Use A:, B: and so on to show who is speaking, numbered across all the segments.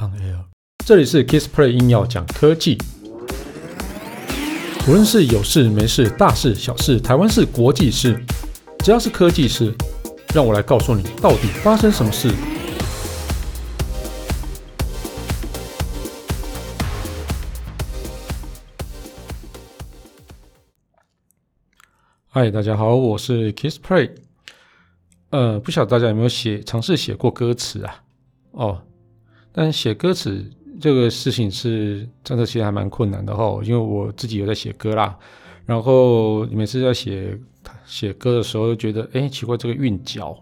A: On Air，这里是 Kissplay 硬要讲科技，无论是有事没事、大事小事、台湾事、国际事，只要是科技事，让我来告诉你到底发生什么事。嗨，大家好，我是 Kissplay。呃，不晓得大家有没有写尝试写过歌词啊？哦。但写歌词这个事情是真的，其实还蛮困难的哈。因为我自己有在写歌啦，然后每次在写写歌的时候，就觉得哎，奇怪，这个韵脚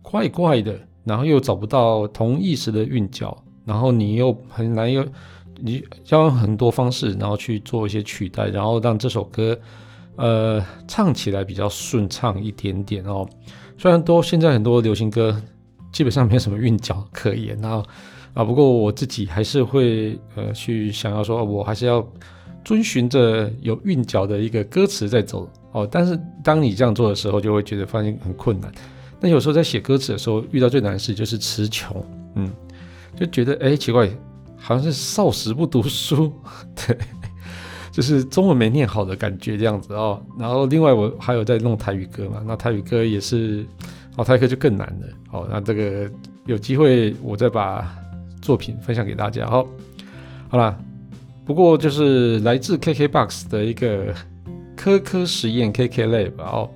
A: 怪怪的，然后又找不到同意思的韵脚，然后你又很难又你要用很多方式，然后去做一些取代，然后让这首歌呃唱起来比较顺畅一点点哦。虽然都现在很多流行歌基本上没有什么韵脚可言，然后。啊，不过我自己还是会呃去想要说，我还是要遵循着有韵脚的一个歌词在走哦。但是当你这样做的时候，就会觉得发现很困难。那有时候在写歌词的时候，遇到最难的事就是词穷，嗯，就觉得哎奇怪，好像是少时不读书，对，就是中文没念好的感觉这样子哦。然后另外我还有在弄台语歌嘛，那台语歌也是哦，泰克就更难了。哦，那这个有机会我再把。作品分享给大家，好，好啦，不过就是来自 KKBOX 的一个科科实验 KKLab 哦，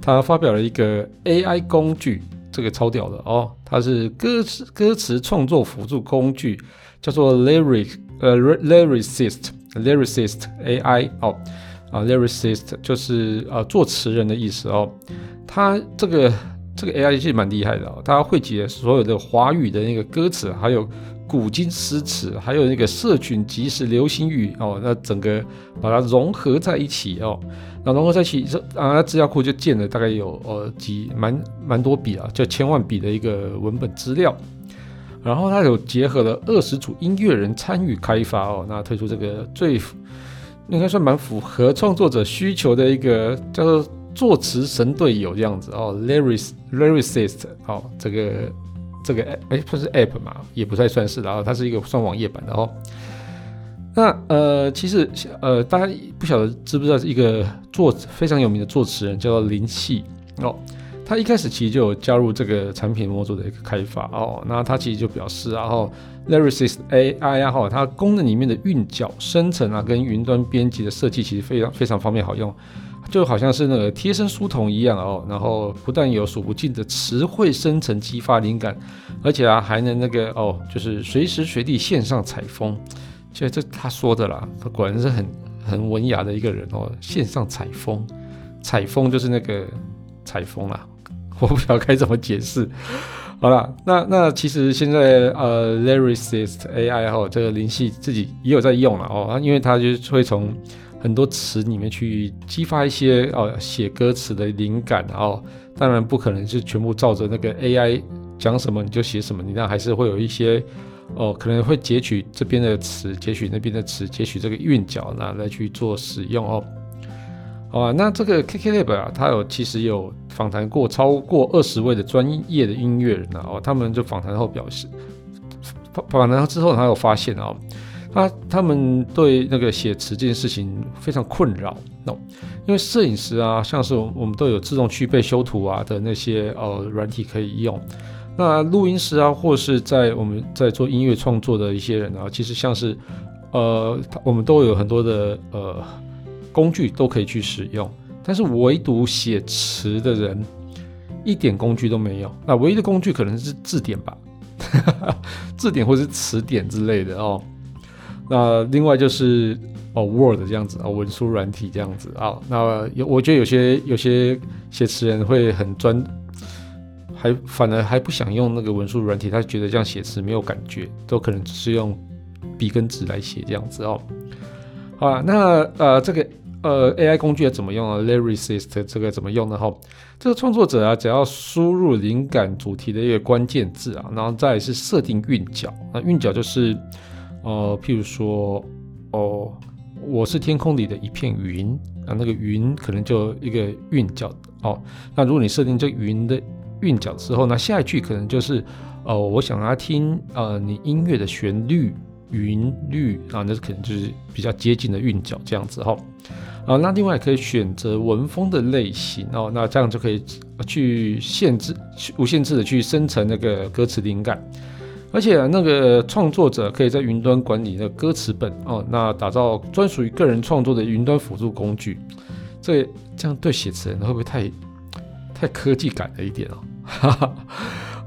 A: 他发表了一个 AI 工具，这个超屌的哦，它是歌词歌词创作辅助工具，叫做 Lyric 呃 Lyricist Lyricist AI 哦啊 Lyricist 就是呃作词人的意思哦，它这个。这个 AI 其实蛮厉害的哦，它汇集了所有的华语的那个歌词，还有古今诗词，还有那个社群即时流行语哦，那整个把它融合在一起哦，那融合在一起，这啊资料库就建了大概有呃几蛮蛮多笔啊，就千万笔的一个文本资料，然后它有结合了二十组音乐人参与开发哦，那推出这个最应该算蛮符合创作者需求的一个叫做。作词神队友这样子哦，Lyric Lyricist 哦，这个这个哎不是 App 嘛，也不太算是，然后它是一个算网页版的哦。那呃，其实呃，大家不晓得知不知道一个作非常有名的作词人叫做林夕哦，他一开始其实就有加入这个产品模组的一个开发哦，那他其实就表示然后 Lyricist AI 啊哈，它功能里面的韵脚生成啊，跟云端编辑的设计其实非常非常方便好用。就好像是那个贴身书童一样哦，然后不但有数不尽的词汇生成激发灵感，而且啊还能那个哦，就是随时随地线上采风。就这他说的啦，他果然是很很文雅的一个人哦。线上采风，采风就是那个采风啦，我不知道该怎么解释。好了，那那其实现在呃，Lyricist AI 哈，这个林夕自己也有在用了哦，因为他就会从。很多词里面去激发一些哦写歌词的灵感哦，当然不可能是全部照着那个 AI 讲什么你就写什么，你那还是会有一些哦可能会截取这边的词，截取那边的词，截取这个韵脚那来去做使用哦。好啊，那这个 KKLab 啊，它有其实有访谈过超过二十位的专业的音乐人啊，哦，他们就访谈后表示，访谈之后他有发现哦。他他们对那个写词这件事情非常困扰，no，因为摄影师啊，像是我们都有自动去背修图啊的那些呃软体可以用，那录音师啊，或是在我们在做音乐创作的一些人啊，其实像是呃，我们都有很多的呃工具都可以去使用，但是唯独写词的人一点工具都没有，那唯一的工具可能是字典吧，字典或是词典之类的哦。那另外就是哦，Word 这样子啊、文书软体这样子啊、那有，我觉得有些有些写词人会很专，还反而还不想用那个文书软体，他觉得这样写词没有感觉，都可能只是用笔跟纸来写这样子哦。好啊，那呃这个呃 AI 工具怎么用啊？Lyricist 这个怎么用呢？哈，这个创作者啊，只要输入灵感主题的一个关键字啊，然后再是设定韵脚，那韵脚就是。呃，譬如说，哦，我是天空里的一片云，啊，那个云可能就一个韵脚哦。那如果你设定这云的韵脚之后，那下一句可能就是，哦、呃，我想要听呃你音乐的旋律、韵律啊，那可能就是比较接近的韵脚这样子哈。啊，那另外可以选择文风的类型哦，那这样就可以去限制、无限制的去生成那个歌词灵感。而且那个创作者可以在云端管理那歌词本哦，那打造专属于个人创作的云端辅助工具。这这样对写词人会不会太太科技感了一点哦？哈哈，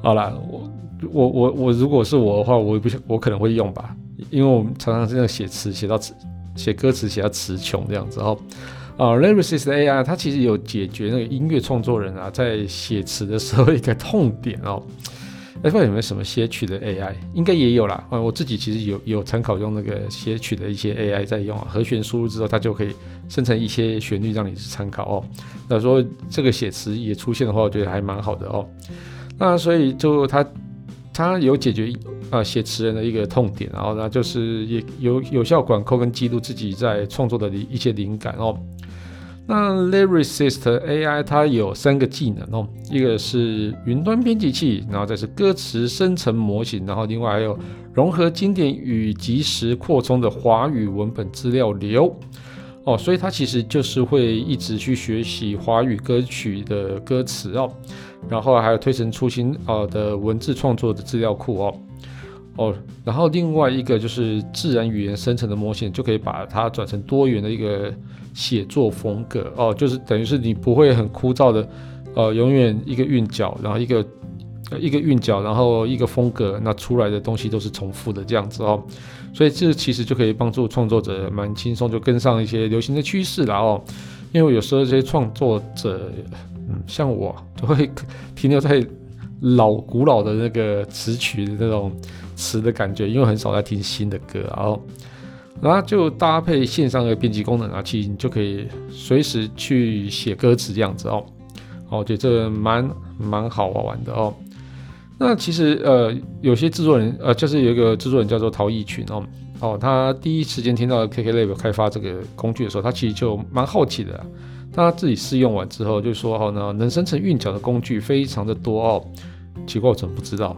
A: 好啦，我我我我如果是我的话，我也不想，我可能会用吧，因为我们常常这样写词写到词写歌词写到词穷这样子哦。啊，Lyricist AI 它其实有解决那个音乐创作人啊在写词的时候一个痛点哦。哎，不知道有没有什么写曲的 AI？应该也有啦。啊，我自己其实有有参考用那个写曲的一些 AI 在用啊，和弦输入之后，它就可以生成一些旋律让你去参考哦。那说这个写词也出现的话，我觉得还蛮好的哦。那所以就它它有解决啊写词人的一个痛点，然后呢就是也有有效管控跟记录自己在创作的一些灵感哦。那 Lyricist AI 它有三个技能哦，一个是云端编辑器，然后再是歌词生成模型，然后另外还有融合经典与即时扩充的华语文本资料流。哦，所以它其实就是会一直去学习华语歌曲的歌词哦，然后还有推陈出新啊的文字创作的资料库哦。哦，然后另外一个就是自然语言生成的模型，就可以把它转成多元的一个。写作风格哦，就是等于是你不会很枯燥的，呃，永远一个韵脚，然后一个一个韵脚，然后一个风格，那出来的东西都是重复的这样子哦，所以这其实就可以帮助创作者蛮轻松就跟上一些流行的趋势了哦，因为有时候这些创作者，嗯，像我就会停留在老古老的那个词曲的那种词的感觉，因为很少在听新的歌，然后。然后就搭配线上的编辑功能啊，其实你就可以随时去写歌词这样子哦。我觉得这蛮蛮好玩的哦。那其实呃，有些制作人呃，就是有一个制作人叫做陶艺群哦哦，他第一时间听到 KKLab 开发这个工具的时候，他其实就蛮好奇的。他自己试用完之后就说：“哦，呢，能生成韵脚的工具非常的多哦。”奇怪，我怎么不知道？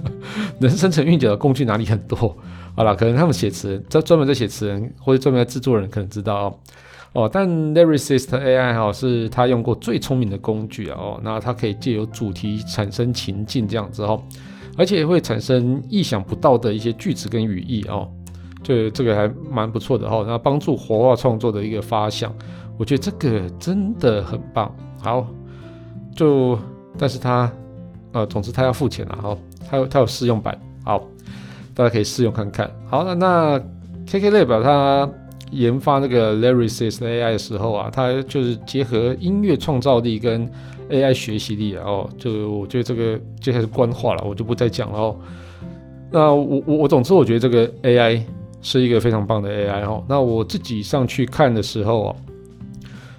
A: 能生成韵脚的工具哪里很多？好了，可能他们写词人，专专门在写词人或者专门在制作人可能知道哦。哦，但 Lyricist AI 哈是他用过最聪明的工具啊哦，那它可以借由主题产生情境这样子哦，而且会产生意想不到的一些句子跟语义哦，就这个还蛮不错的哦，那帮助活化创作的一个发想，我觉得这个真的很棒。好，就但是他呃，总之他要付钱了哦，他有他有试用版，好。大家可以试用看看。好了，那 KKLab 它研发那个 Lyricist AI 的时候啊，它就是结合音乐创造力跟 AI 学习力啊。哦，就我觉得这个就开始官话了，我就不再讲了哦。那我我我总之我觉得这个 AI 是一个非常棒的 AI 哦。那我自己上去看的时候啊，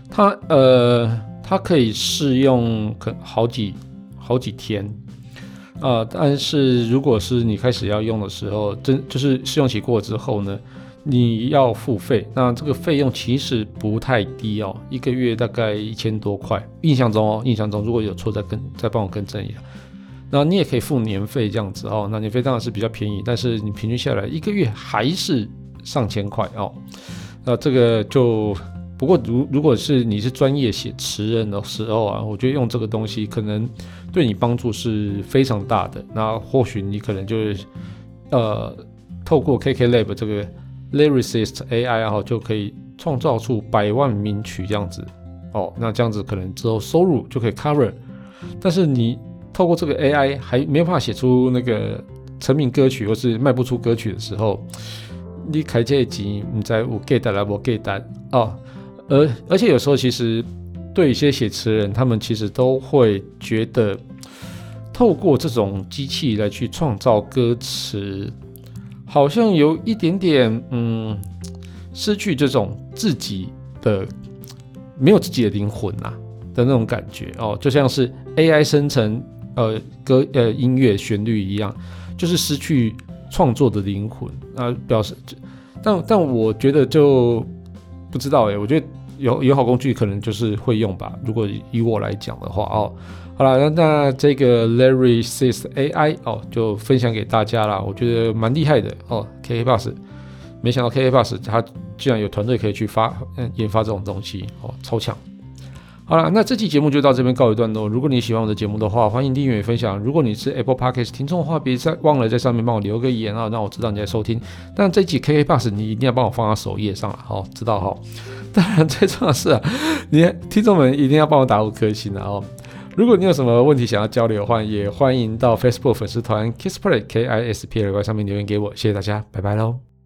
A: 它呃它可以试用可好几好几天。啊、但是如果是你开始要用的时候，真就是试用期过之后呢，你要付费。那这个费用其实不太低哦，一个月大概一千多块。印象中哦，印象中如果有错再跟再帮我更正一下。那你也可以付年费这样子哦，那年费当然是比较便宜，但是你平均下来一个月还是上千块哦。那这个就。不过，如如果是你是专业写词人的时候啊，我觉得用这个东西可能对你帮助是非常大的。那或许你可能就是呃，透过 KKLab 这个 Lyricist AI 啊，就可以创造出百万名曲这样子哦。那这样子可能之后收入就可以 cover。但是你透过这个 AI 还没办法写出那个成名歌曲或是卖不出歌曲的时候，你开这钱你在有 get 来不 get 单哦。而而且有时候，其实对一些写词人，他们其实都会觉得，透过这种机器来去创造歌词，好像有一点点嗯，失去这种自己的没有自己的灵魂呐、啊、的那种感觉哦，就像是 AI 生成呃歌呃音乐旋律一样，就是失去创作的灵魂啊，表示，但但我觉得就不知道诶、我觉得。有有好工具可能就是会用吧。如果以我来讲的话哦，好了，那那这个 Larry sis AI 哦，就分享给大家啦，我觉得蛮厉害的哦。KKBOX，没想到 KKBOX 它居然有团队可以去发嗯研发这种东西哦，超强。好了，那这期节目就到这边告一段落。如果你喜欢我的节目的话，欢迎订阅分享。如果你是 Apple Podcast 听众的话，别再忘了在上面帮我留个言啊，让我知道你在收听。但这期 KK Bus 你一定要帮我放到首页上了，好，知道哈。当然最重要的是啊，你听众们一定要帮我打五颗星的哦。如果你有什么问题想要交流的话，也欢迎到 Facebook 粉丝团 Kisplay K I S P L Y 上面留言给我。谢谢大家，拜拜喽。